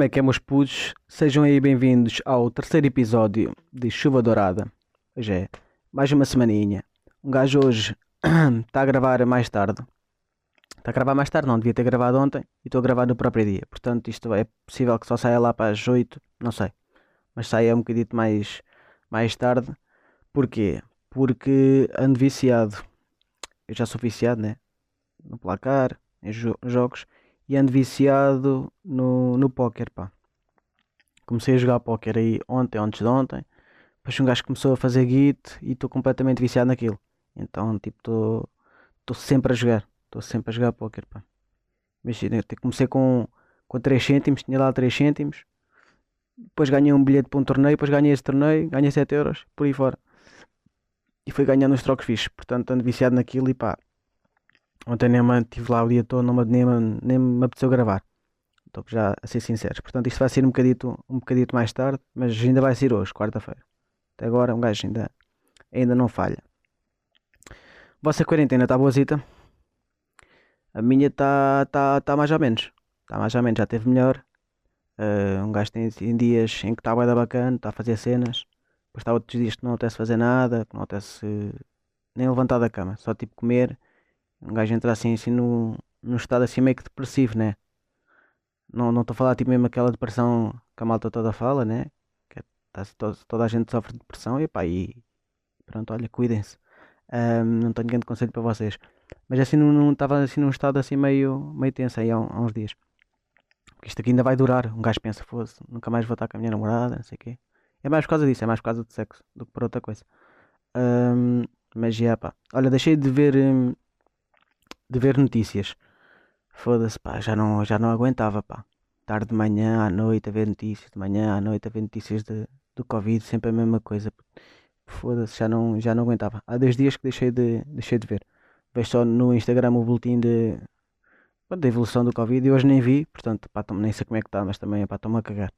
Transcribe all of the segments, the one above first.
Como é que é, meus putos? Sejam aí bem-vindos ao terceiro episódio de Chuva Dourada. Hoje é mais uma semaninha. Um gajo hoje está a gravar mais tarde. Está a gravar mais tarde, não devia ter gravado ontem e estou a gravar no próprio dia. Portanto, isto é possível que só saia lá para as 8, não sei. Mas saia um bocadito mais, mais tarde. Porquê? Porque ando viciado. Eu já sou viciado, né? No placar, em jo jogos e ando viciado no, no póquer, pá. Comecei a jogar póquer aí ontem, antes de ontem. Depois um gajo começou a fazer git e estou completamente viciado naquilo. Então, tipo, estou sempre a jogar. Estou sempre a jogar póquer, pá. Comecei com, com 3 cêntimos, tinha lá 3 cêntimos. Depois ganhei um bilhete para um torneio, depois ganhei esse torneio, ganhei 7 euros, por aí fora. E fui ganhando uns trocos fixos. Portanto, ando viciado naquilo e pá, Ontem nem me estive lá o dia todo, não me, nem, nem me apeteceu gravar. Estou já a ser sincero. Portanto, isto vai ser um bocadito, um bocadito mais tarde, mas ainda vai ser hoje, quarta-feira. Até agora um gajo ainda, ainda não falha. Vossa quarentena está boazita? A minha está tá, tá mais ou menos. Está mais ou menos, já teve melhor. Uh, um gajo tem, tem dias em que está bem bacana, está a fazer cenas. Depois está outros dias que não apetece fazer nada, que não apetece nem levantar da cama, só tipo comer um gajo entra assim, assim no, num estado assim meio que depressivo, né? Não estou a falar tipo mesmo aquela depressão que a malta toda fala, né? Que é, tá, toda, toda a gente sofre de depressão e pá, e pronto, olha, cuidem-se. Um, não tenho grande conselho para vocês. Mas assim não estava assim num estado assim meio, meio tenso aí há, há, uns dias. Porque isto aqui ainda vai durar. Um gajo pensa, fosse, nunca mais vou estar com a minha namorada, não sei o quê. É mais por causa disso, é mais por causa do sexo do que por outra coisa. Um, mas já pá. Olha, deixei de ver. Um, de ver notícias. Foda-se, pá, já não, já não aguentava, pá. Tarde de manhã, à noite a ver notícias, de manhã à noite a ver notícias de, do Covid, sempre a mesma coisa. Foda-se, já não, já não aguentava. Há dois dias que deixei de, deixei de ver. Vejo só no Instagram o boletim de, da evolução do Covid e hoje nem vi, portanto, pá, nem sei como é que está, mas também, pá, estou-me a cagar.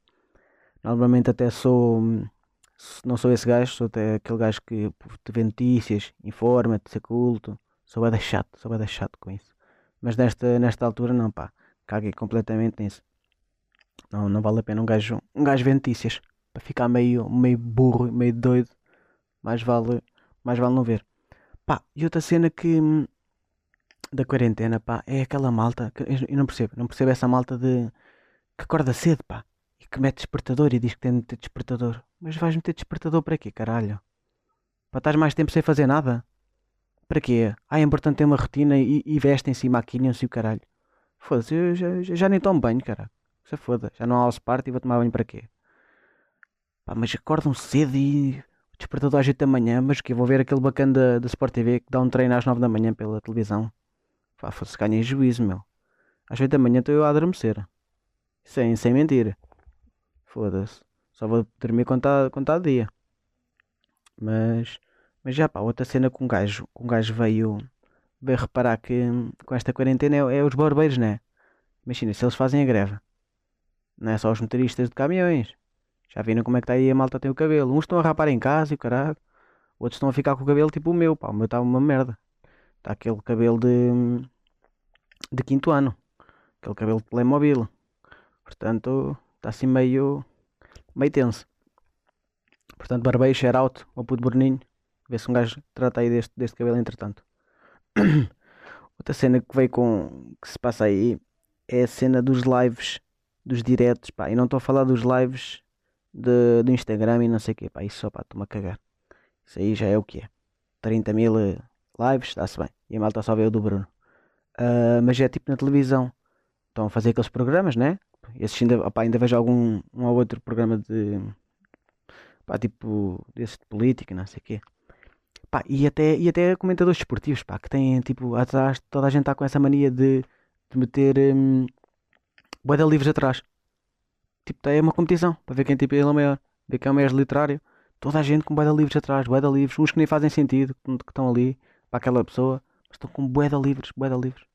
Normalmente até sou, não sou esse gajo, sou até aquele gajo que te vê notícias, informa-te, ser culto, Sou bem chato, sou bem chato com isso. Mas nesta, nesta altura não, pá. Caguei completamente nisso. Não, não vale a pena um gajo, um gajo ver notícias. Para ficar meio, meio burro, meio doido. Mais vale, mais vale não ver. Pá, e outra cena que da quarentena, pá, é aquela malta que eu não percebo, não percebo essa malta de que acorda cedo, pá, e que mete despertador e diz que tem de ter despertador. Mas vais meter despertador para quê, caralho? Para estás mais tempo sem fazer nada? Para quê? Ah, é importante ter uma rotina e, e vestem-se e maquilham-se e o caralho. Foda-se, eu já, já, já nem tomo banho, cara. Se foda, já não há house party e vou tomar banho para quê? Pá, mas acordam cedo e despertador às 8 da manhã, mas que vou ver aquele bacana da, da Sport TV que dá um treino às 9 da manhã pela televisão. Pá, foda-se, ganhei juízo, meu. Às 8 da manhã estou eu a adormecer. Sem, sem mentira. Foda-se. Só vou dormir quando está tá dia. Mas mas já pá, outra cena com um gajo, com um gajo veio, veio reparar que com esta quarentena é, é os barbeiros, né? Imagina, se eles fazem a greve, não é só os motoristas de caminhões. Já viram como é que está aí a malta tem o cabelo. Uns estão a rapar em casa e o caralho. Outros estão a ficar com o cabelo tipo o meu, pá. O meu está uma merda. Está aquele cabelo de, de quinto ano. Aquele cabelo de Playmobil. Portanto, está assim meio, meio tenso. Portanto, barbeiro, share out, ou puto burninho. Vê se um gajo trata aí deste, deste cabelo entretanto. Outra cena que veio com. que se passa aí é a cena dos lives, dos diretos, pá. E não estou a falar dos lives do Instagram e não sei o que, pá. Isso só, pá, estou-me a cagar. Isso aí já é o que é. 30 mil eh, lives, está-se bem. E a malta só vê o do Bruno. Uh, mas é tipo na televisão. Estão a fazer aqueles programas, né? Esses ainda, opá, ainda vejo algum um ou outro programa de. pá, tipo. desse de política, não sei o quê. Pá, e até, e até comentadores esportivos, pá, que têm, tipo, atrás, toda a gente está com essa mania de, de meter um, boeda livros atrás. Tipo, é uma competição, para ver quem tipo, ele é o maior, ver quem é o maior literário. Toda a gente com boeda livros atrás, boeda livros, uns que nem fazem sentido, que, que estão ali, para aquela pessoa, mas estão com boeda livros, boeda livros.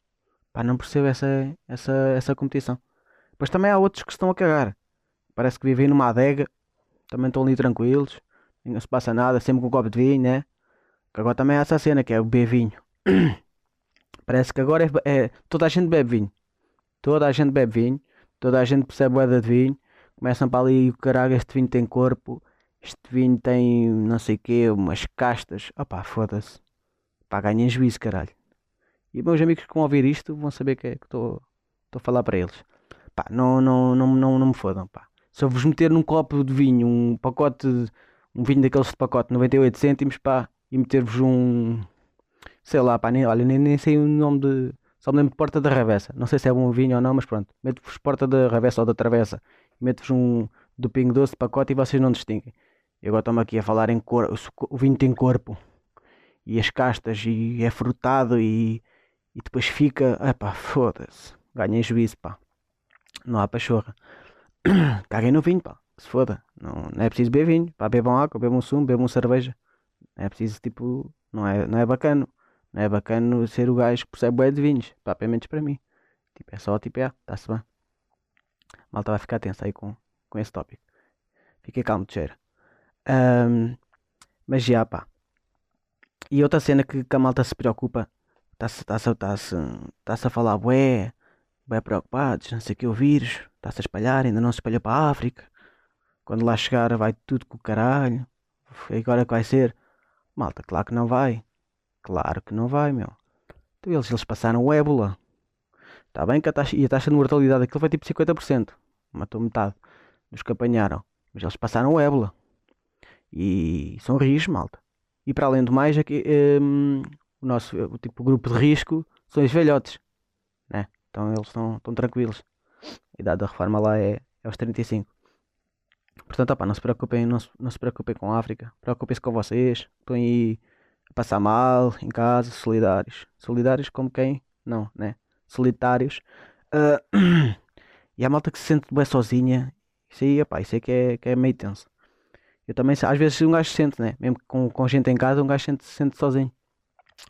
Pá, não percebo essa, essa, essa competição. Depois também há outros que estão a cagar. Parece que vivem numa adega, também estão ali tranquilos, não se passa nada, sempre com um copo de vinho, né? Que agora também há essa cena que é o beber vinho. Parece que agora é, é, toda a gente bebe vinho. Toda a gente bebe vinho. toda a gente percebe o de vinho, começam para ali, o caralho, este vinho tem corpo, este vinho tem não sei o quê, umas castas, opá, foda-se, pá, ganhem juízo, caralho. E meus amigos que vão ouvir isto vão saber que é que estou a falar para eles. Pá, não, não, não, não, não me fodam, pá. Se eu vos meter num copo de vinho, um pacote, um vinho daqueles de pacote 98 cêntimos, pá, e meter-vos um, sei lá, pá, nem, olha, nem, nem sei o nome de, só me lembro de Porta da Ravessa. Não sei se é bom vinho ou não, mas pronto. Meto-vos Porta da Ravessa ou da Travessa. Meto-vos um do Pingo Doce de pacote e vocês não distinguem. E agora estamos aqui a falar em cor. O vinho tem corpo. E as castas. E é frutado. E, e depois fica. Epá, foda-se. Ganhei juízo, pá. Não há pachorra. Caguem no vinho, pá. Se foda. Não, não é preciso beber vinho. Pá, bebam água, bebam sumo, bebam cerveja. Não é preciso, tipo. Não é, não é bacana. Não é bacana ser o gajo que percebe bué de vinhos. Pá, pelo menos para mim. Tipo, é só tipo, é, está-se bem. Malta vai ficar tensa aí com, com esse tópico. Fiquei calmo, cheira. Um, mas já, pá. E outra cena que, que a malta se preocupa. Está-se tá -se, tá -se, tá -se a falar, bué, bué preocupados, não sei que, o vírus. Está-se a espalhar, ainda não se espalhou para a África. Quando lá chegar vai tudo com o caralho. Agora que vai ser? Malta, claro que não vai. Claro que não vai, meu. Então eles, eles passaram o ébola. Está bem que a taxa, e a taxa de mortalidade daquilo foi tipo 50%. Matou metade dos que apanharam. Mas eles passaram o ébola. E são rios, malta. E para além do mais, aqui, um, o nosso o tipo grupo de risco são os velhotes. Né? Então eles estão, estão tranquilos. A idade da reforma lá é, é aos 35. Portanto, opa, não se preocupem, não se, não se preocupem com a África. Preocupem-se com vocês. Estão aí a passar mal em casa, solidários. Solidários como quem? Não, né? Solitários. Uh, e a malta que se sente bem sozinha. Isso aí, opa, isso aí que é, que é meio tenso. Eu também, às vezes, um gajo se sente, né? Mesmo com, com gente em casa, um gajo sente, se sente sozinho.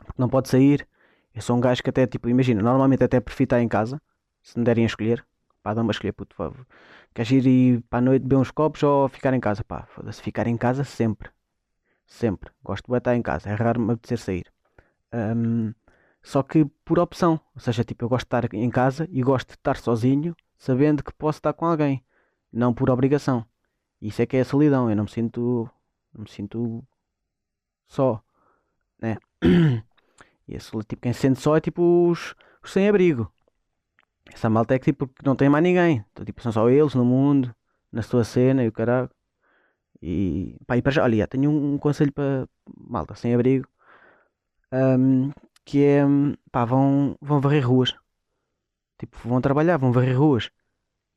Porque não pode sair. Eu sou um gajo que até, tipo, imagina, normalmente até prefiro estar em casa. Se me derem a escolher. Pá, dá-me a escolher, puto, favor. Queres ir, ir para a noite beber uns copos ou ficar em casa? Pá, foda-se, ficar em casa sempre. Sempre. Gosto de estar em casa. É raro me apetecer sair. Um, só que por opção. Ou seja, tipo, eu gosto de estar em casa e gosto de estar sozinho, sabendo que posso estar com alguém. Não por obrigação. Isso é que é a solidão. Eu não me sinto. Não me sinto só. Né? E esse, tipo, quem se sente só é tipo os, os sem-abrigo. Essa malta é que tipo, não tem mais ninguém. Então, tipo, são só eles no mundo, na sua cena e o caralho. E, pá, e para já, olha, tenho um, um conselho para malta sem abrigo. Um, que é, pá, vão, vão varrer ruas. Tipo, vão trabalhar, vão varrer ruas.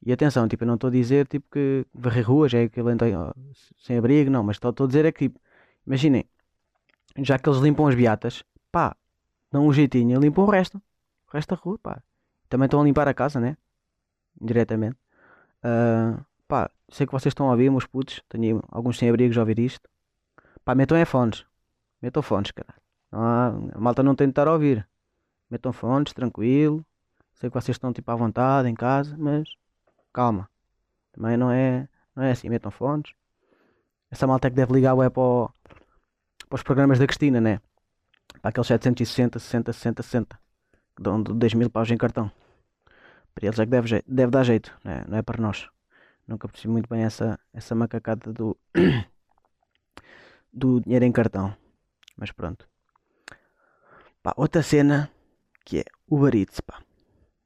E atenção, tipo, eu não estou a dizer tipo, que varrer ruas é aquele sem abrigo, não, mas estou a dizer é que, imaginem, já que eles limpam as beatas, pá, dão um jeitinho, limpam o resto. O resto da rua, pá. Também estão a limpar a casa, né? Indiretamente. Uh, pá, sei que vocês estão a ouvir, meus putos. Tenho alguns sem-abrigos a ouvir isto. Pá, metam é fones. Metam fones, cara. A malta não tem de estar a ouvir. Metam fones, tranquilo. Sei que vocês estão tipo à vontade em casa, mas calma. Também não é, não é assim. Metam fones. Essa malta é que deve ligar o para, o, para os programas da Cristina, né? Para aqueles 760, 60, 60, 60. Que dão 10 mil paus em cartão. Para eles é que deve, deve dar jeito, né? não é para nós. Nunca percebi muito bem essa, essa macacada do, do dinheiro em cartão. Mas pronto. Pá, outra cena que é Uber Eats, pá.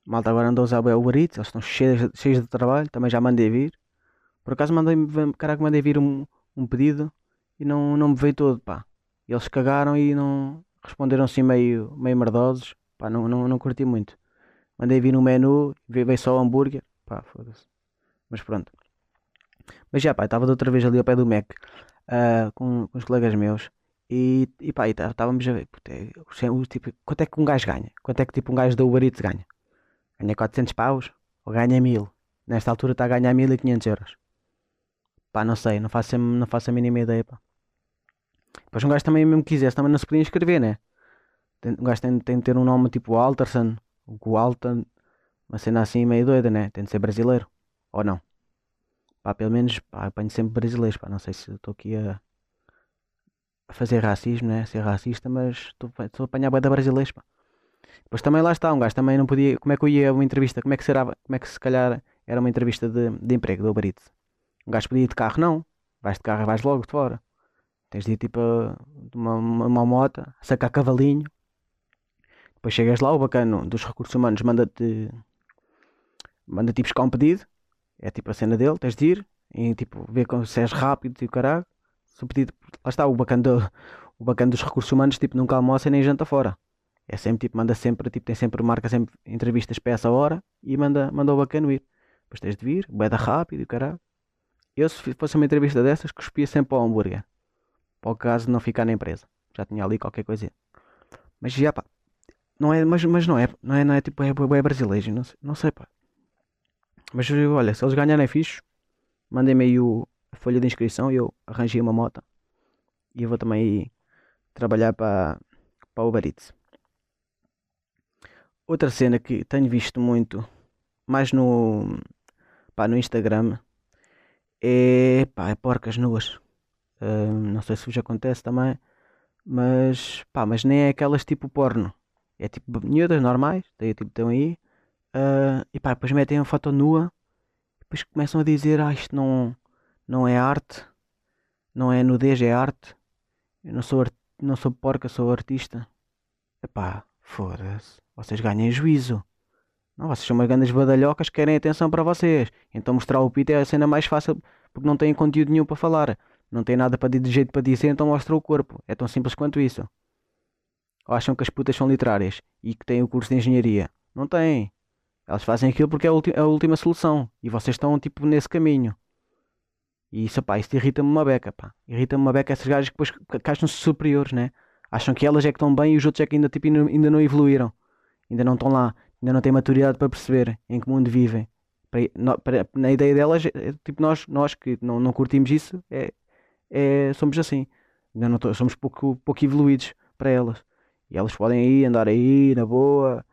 Malta agora andou a usar o Uber Eats, eles estão cheios, cheios de trabalho, também já mandei vir. Por acaso mandei, caraca, mandei vir um, um pedido e não, não me veio todo, pá. Eles cagaram e não responderam assim meio, meio merdosos, pá, não, não, não curti muito. Mandei vir no menu, veio só o hambúrguer, pá, foda-se. Mas pronto. Mas já, pá, estava outra vez ali ao pé do Mac uh, com, com os colegas meus e, e pá, estávamos a ver é, tipo, quanto é que um gajo ganha? Quanto é que tipo um gajo da Uber Eats ganha? Ganha 400 paus ou ganha 1000? Nesta altura está a ganhar 1500 euros. Pá, não sei, não faço, não faço a mínima ideia, pá. Depois um gajo também mesmo quisesse, também não se podia inscrever, né? Um gajo tem, tem de ter um nome tipo Alterson, o Alton, uma cena assim meio doida, né? Tem de ser brasileiro. Ou não? Pá, pelo menos pá, apanho sempre brasileiros. Pá, não sei se estou aqui a, a, fazer racismo, né? Ser racista, mas estou a apanhar bem da brasileiros. Pá. Depois também lá está, um gajo também não podia. Como é que eu ia a uma entrevista? Como é que será? Como é que se calhar era uma entrevista de, de emprego do Uber Eats. Um gajo podia ir de carro, não. Vais de carro vais logo de fora. Tens de ir tipo de uma, uma, uma moto, sacar cavalinho. Depois chegas lá, o bacano dos recursos humanos manda-te manda-te buscar um pedido. É tipo a cena dele, tens de ir e tipo ver se és rápido e o caralho. Se o pedido, lá está, o bacano, do, o bacano dos recursos humanos tipo nunca almoça nem janta fora. É sempre tipo, manda sempre, tipo, tem sempre, marca sempre entrevistas para essa hora e manda, manda o bacano ir. Depois tens de vir, da rápido e o caralho. Eu se fosse uma entrevista dessas, cuspia sempre para o hambúrguer. Para o caso de não ficar na empresa. Já tinha ali qualquer coisa. Mas já pá. Não é, mas, mas não é, não é, não é tipo, é, é brasileiro, não sei, não sei pá. Mas olha, se eles ganharem é fixe, mandem-me aí o, a folha de inscrição e eu arranjei uma moto. E eu vou também ir trabalhar para, para Uber Eats. Outra cena que tenho visto muito, mais no, pá, no Instagram, é, pá, é porcas nuas. Uh, não sei se vos acontece também, mas, pá, mas nem é aquelas tipo porno. É tipo miúdas normais, daí tipo estão aí, uh, e pá, depois metem a foto nua, depois começam a dizer, ah, isto não, não é arte, não é nudez, é arte. Eu não sou, não sou porca, sou artista. Epá, foda-se, vocês ganhem juízo. Não, vocês são umas grandes badalhocas que querem atenção para vocês. Então mostrar o pito é a cena mais fácil porque não têm conteúdo nenhum para falar. Não tem nada para de jeito para dizer, então mostra o corpo. É tão simples quanto isso. Ou acham que as putas são literárias e que têm o curso de engenharia? Não têm. Elas fazem aquilo porque é a, a última solução. E vocês estão tipo nesse caminho. E isso, pá, isso irrita-me uma beca, pá. Irrita-me uma beca essas gajas que depois acham-se superiores, né? Acham que elas é que estão bem e os outros é que ainda, tipo, ainda não evoluíram. Ainda não estão lá ainda não têm maturidade para perceber em que mundo vivem. Para, para, na ideia delas, é, tipo, nós, nós que não, não curtimos isso, é, é, somos assim. Ainda não tô, somos pouco, pouco evoluídos para elas. E elas podem ir, andar aí, na boa,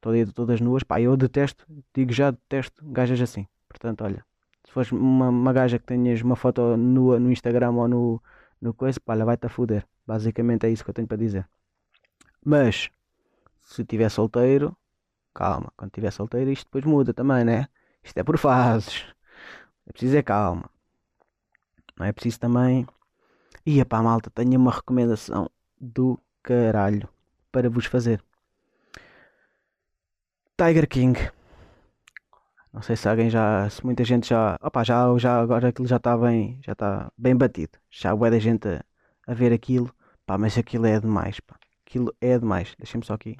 todas, todas nuas. Pá, eu detesto, digo já, detesto gajas assim. Portanto, olha, se fores uma, uma gaja que tenhas uma foto nua no Instagram ou no, no coisa, pá, ela vai-te a foder. Basicamente é isso que eu tenho para dizer. Mas, se estiver solteiro, Calma, quando estiver solteiro isto depois muda também, né? Isto é por fases. É preciso é calma. Não é preciso também. Ia para a malta, tenho uma recomendação do caralho para vos fazer. Tiger King. Não sei se alguém já. Se muita gente já. Opa, já, já agora aquilo já está bem. Já está bem batido. Já há da gente a, a ver aquilo. Pá, mas aquilo é demais, pá. Aquilo é demais. Deixem-me só aqui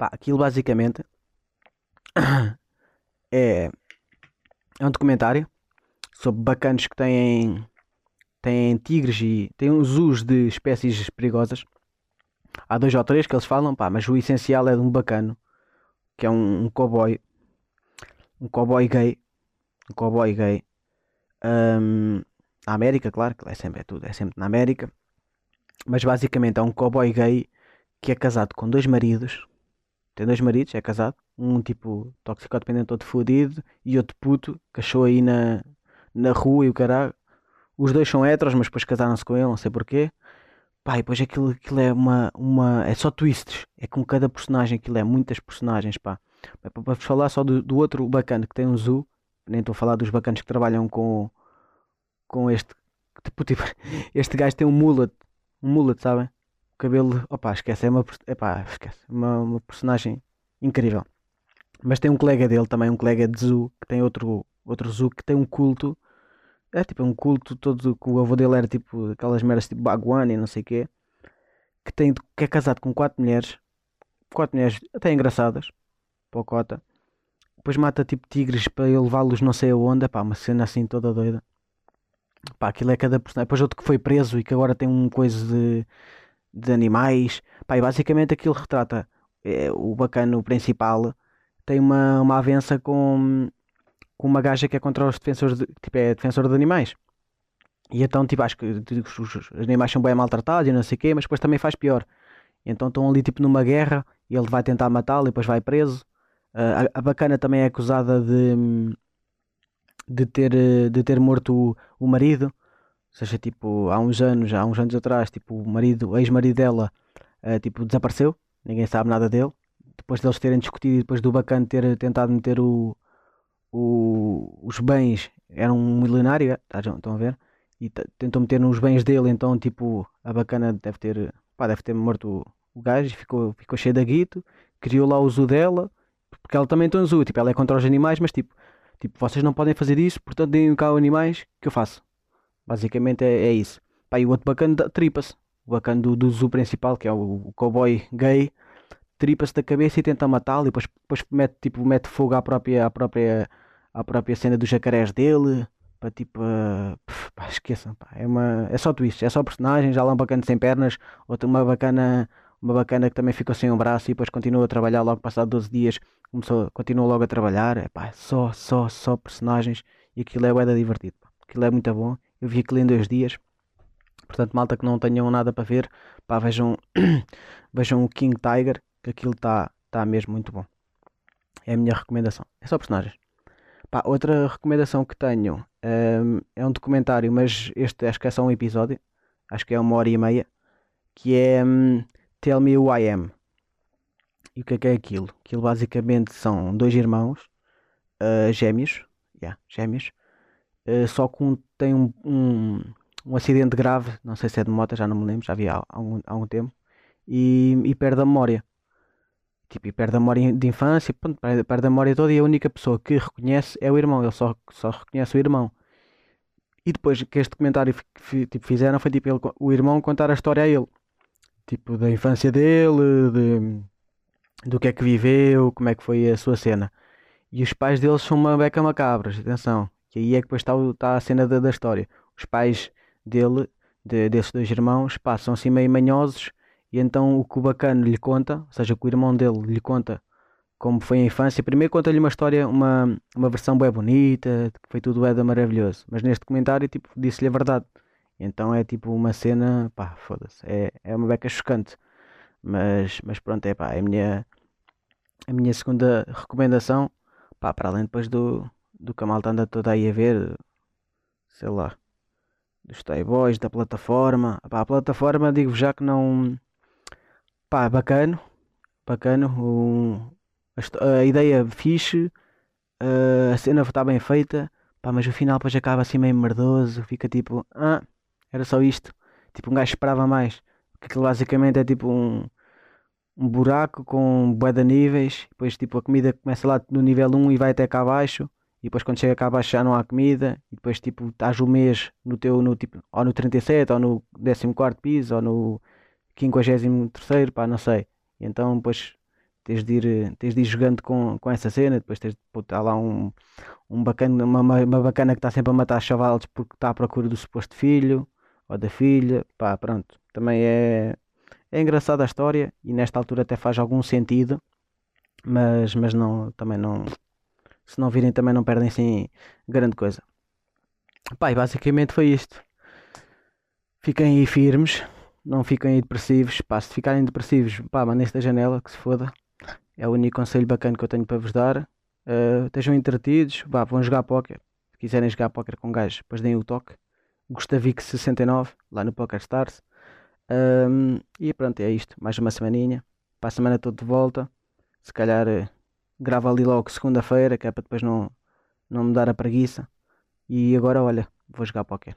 Pá, aquilo basicamente é, é um documentário sobre bacanos que têm, têm tigres e têm uns zoos de espécies perigosas. Há dois ou três que eles falam, pá, mas o essencial é de um bacano, que é um, um cowboy, um cowboy gay, um cowboy gay, um, na América, claro, que é sempre é tudo, é sempre na América, mas basicamente é um cowboy gay que é casado com dois maridos tem dois maridos, é casado. Um tipo toxicodependente todo fodido e outro puto que achou aí na, na rua e o caralho. Os dois são heteros, mas depois casaram-se com ele, não sei porquê. Pá, e depois aquilo, aquilo é uma, uma. É só twists. É com cada personagem, aquilo é muitas personagens, pá. Para vos falar só do, do outro bacana que tem um zoo, nem estou a falar dos bacanos que trabalham com, com este. Tipo, tipo, este gajo tem um mullet, um mullet, sabem? cabelo, opá, esquece, é uma, epá, esquece, uma, uma personagem incrível. Mas tem um colega dele também, um colega de Zu, que tem outro, outro Zu que tem um culto. É tipo um culto todo que o avô dele era tipo aquelas meras tipo Baguani e não sei o quê. Que, tem, que é casado com quatro mulheres. Quatro mulheres até engraçadas. Pocota. Depois mata tipo tigres para levá-los não sei aonde. Pá, uma cena assim toda doida. Pá, aquilo é cada personagem. Depois outro que foi preso e que agora tem um coisa de de animais. Pá, e basicamente aquilo retrata é, o bacano principal tem uma, uma avença com, com uma gaja que é contra os defensores de, tipo, é defensor de animais. E então, tipo, acho que os, os animais são bem maltratados e não sei o quê, mas depois também faz pior. E então estão ali, tipo, numa guerra e ele vai tentar matá-lo e depois vai preso. Uh, a, a, bacana também é acusada de, de, ter, de ter morto o, o marido seja, tipo, há uns anos, há uns anos atrás, tipo, o marido, o ex-marido dela, uh, tipo, desapareceu, ninguém sabe nada dele. depois deles terem discutido e depois do bacana ter tentado meter o, o, os bens, era um milionário, tá, estão a ver? E tentou meter nos bens dele, então tipo, a bacana deve ter, pá, deve ter morto o, o gajo e ficou, ficou cheio de guito, criou lá o zoo dela, porque ela também tem um zoo, tipo, ela é contra os animais, mas tipo, tipo, vocês não podem fazer isso, portanto deem cá animais que eu faço. Basicamente é, é isso. Pá, e o outro bacana tripa-se. O bacana do, do zoo principal, que é o, o cowboy gay, tripa-se da cabeça e tenta matá-lo e depois, depois mete, tipo, mete fogo à própria, à própria, à própria cena dos jacarés dele. Para tipo, uh, pá, esqueçam, pá, é, uma, é só twist, é só personagem, já lá um bacana sem pernas, outra uma bacana, uma bacana que também ficou sem um braço e depois continua a trabalhar logo passado 12 dias, começou, continua logo a trabalhar, é pá, só, só, só personagens e aquilo é bué divertido, pá. aquilo é muito bom, eu vi aquilo em dois dias, portanto malta que não tenham nada para ver, pá, vejam, vejam o King Tiger, que aquilo está tá mesmo muito bom. É a minha recomendação. É só personagens. Pá, outra recomendação que tenho um, é um documentário, mas este acho que é só um episódio. Acho que é uma hora e meia. Que é um, Tell Me Who I Am. E o que é que é aquilo? Aquilo basicamente são dois irmãos uh, gêmeos. Yeah, gêmeos. Uh, só que um tem um, um, um, acidente grave. Não sei se é de moto, já não me lembro. Já vi há, algum, há tempo. E, e perde a memória. Tipo, e perde a memória de infância, pronto, perde a memória toda e a única pessoa que reconhece é o irmão, ele só, só reconhece o irmão. E depois que este documentário tipo, fizeram foi tipo ele, o irmão contar a história a ele. Tipo, da infância dele, de, do que é que viveu, como é que foi a sua cena. E os pais deles são uma beca macabras, atenção. Que aí é que depois está, está a cena da, da história. Os pais dele, de, desses dois irmãos, passam assim meio manhosos e então o que o bacana lhe conta, ou seja, o irmão dele lhe conta como foi a infância. Primeiro conta-lhe uma história, uma, uma versão bem bonita, que foi tudo Eda maravilhoso. Mas neste comentário, tipo, disse-lhe a verdade. Então é tipo uma cena, pá, foda-se. É, é uma beca chocante. Mas, mas pronto, é pá, é a minha, a minha segunda recomendação. Pá, para além depois do, do que a malta anda toda aí a ver, sei lá, dos Toyboys, da plataforma. Pá, a plataforma, digo já que não pá, bacano, bacano, um, a, a, ideia fixe, uh, a cena está bem feita, pá, mas o final depois acaba assim meio merdoso, fica tipo, ah, era só isto, tipo um gajo esperava mais, porque aquilo basicamente é tipo um, um buraco com bué de níveis, depois tipo a comida começa lá no nível 1 e vai até cá abaixo, e depois quando chega cá abaixo já não há comida, e depois tipo estás o mês no teu, no tipo, ou no 37, ou no 14 piso, ou no 53, pá, não sei. Então depois tens de ir, tens de ir jogando com, com essa cena, depois tens de estar lá um, um bacana, uma, uma bacana que está sempre a matar chavalos porque está à procura do suposto filho ou da filha, pá, pronto. Também é, é engraçada a história e nesta altura até faz algum sentido, mas, mas não, também não, se não virem também não perdem assim grande coisa. Pá, e basicamente foi isto. Fiquem aí firmes não fiquem depressivos. Pá, se ficarem depressivos, pá, mandem-se da janela, que se foda. É o único conselho bacana que eu tenho para vos dar. Uh, estejam entretidos, vão jogar póquer. Se quiserem jogar póquer com gajos, depois deem o toque. Gustavic69, lá no Poker Stars. Um, e pronto, é isto. Mais uma semaninha. Para a semana toda de volta. Se calhar uh, gravo ali logo segunda-feira, que é para depois não, não me dar a preguiça. E agora, olha, vou jogar póquer.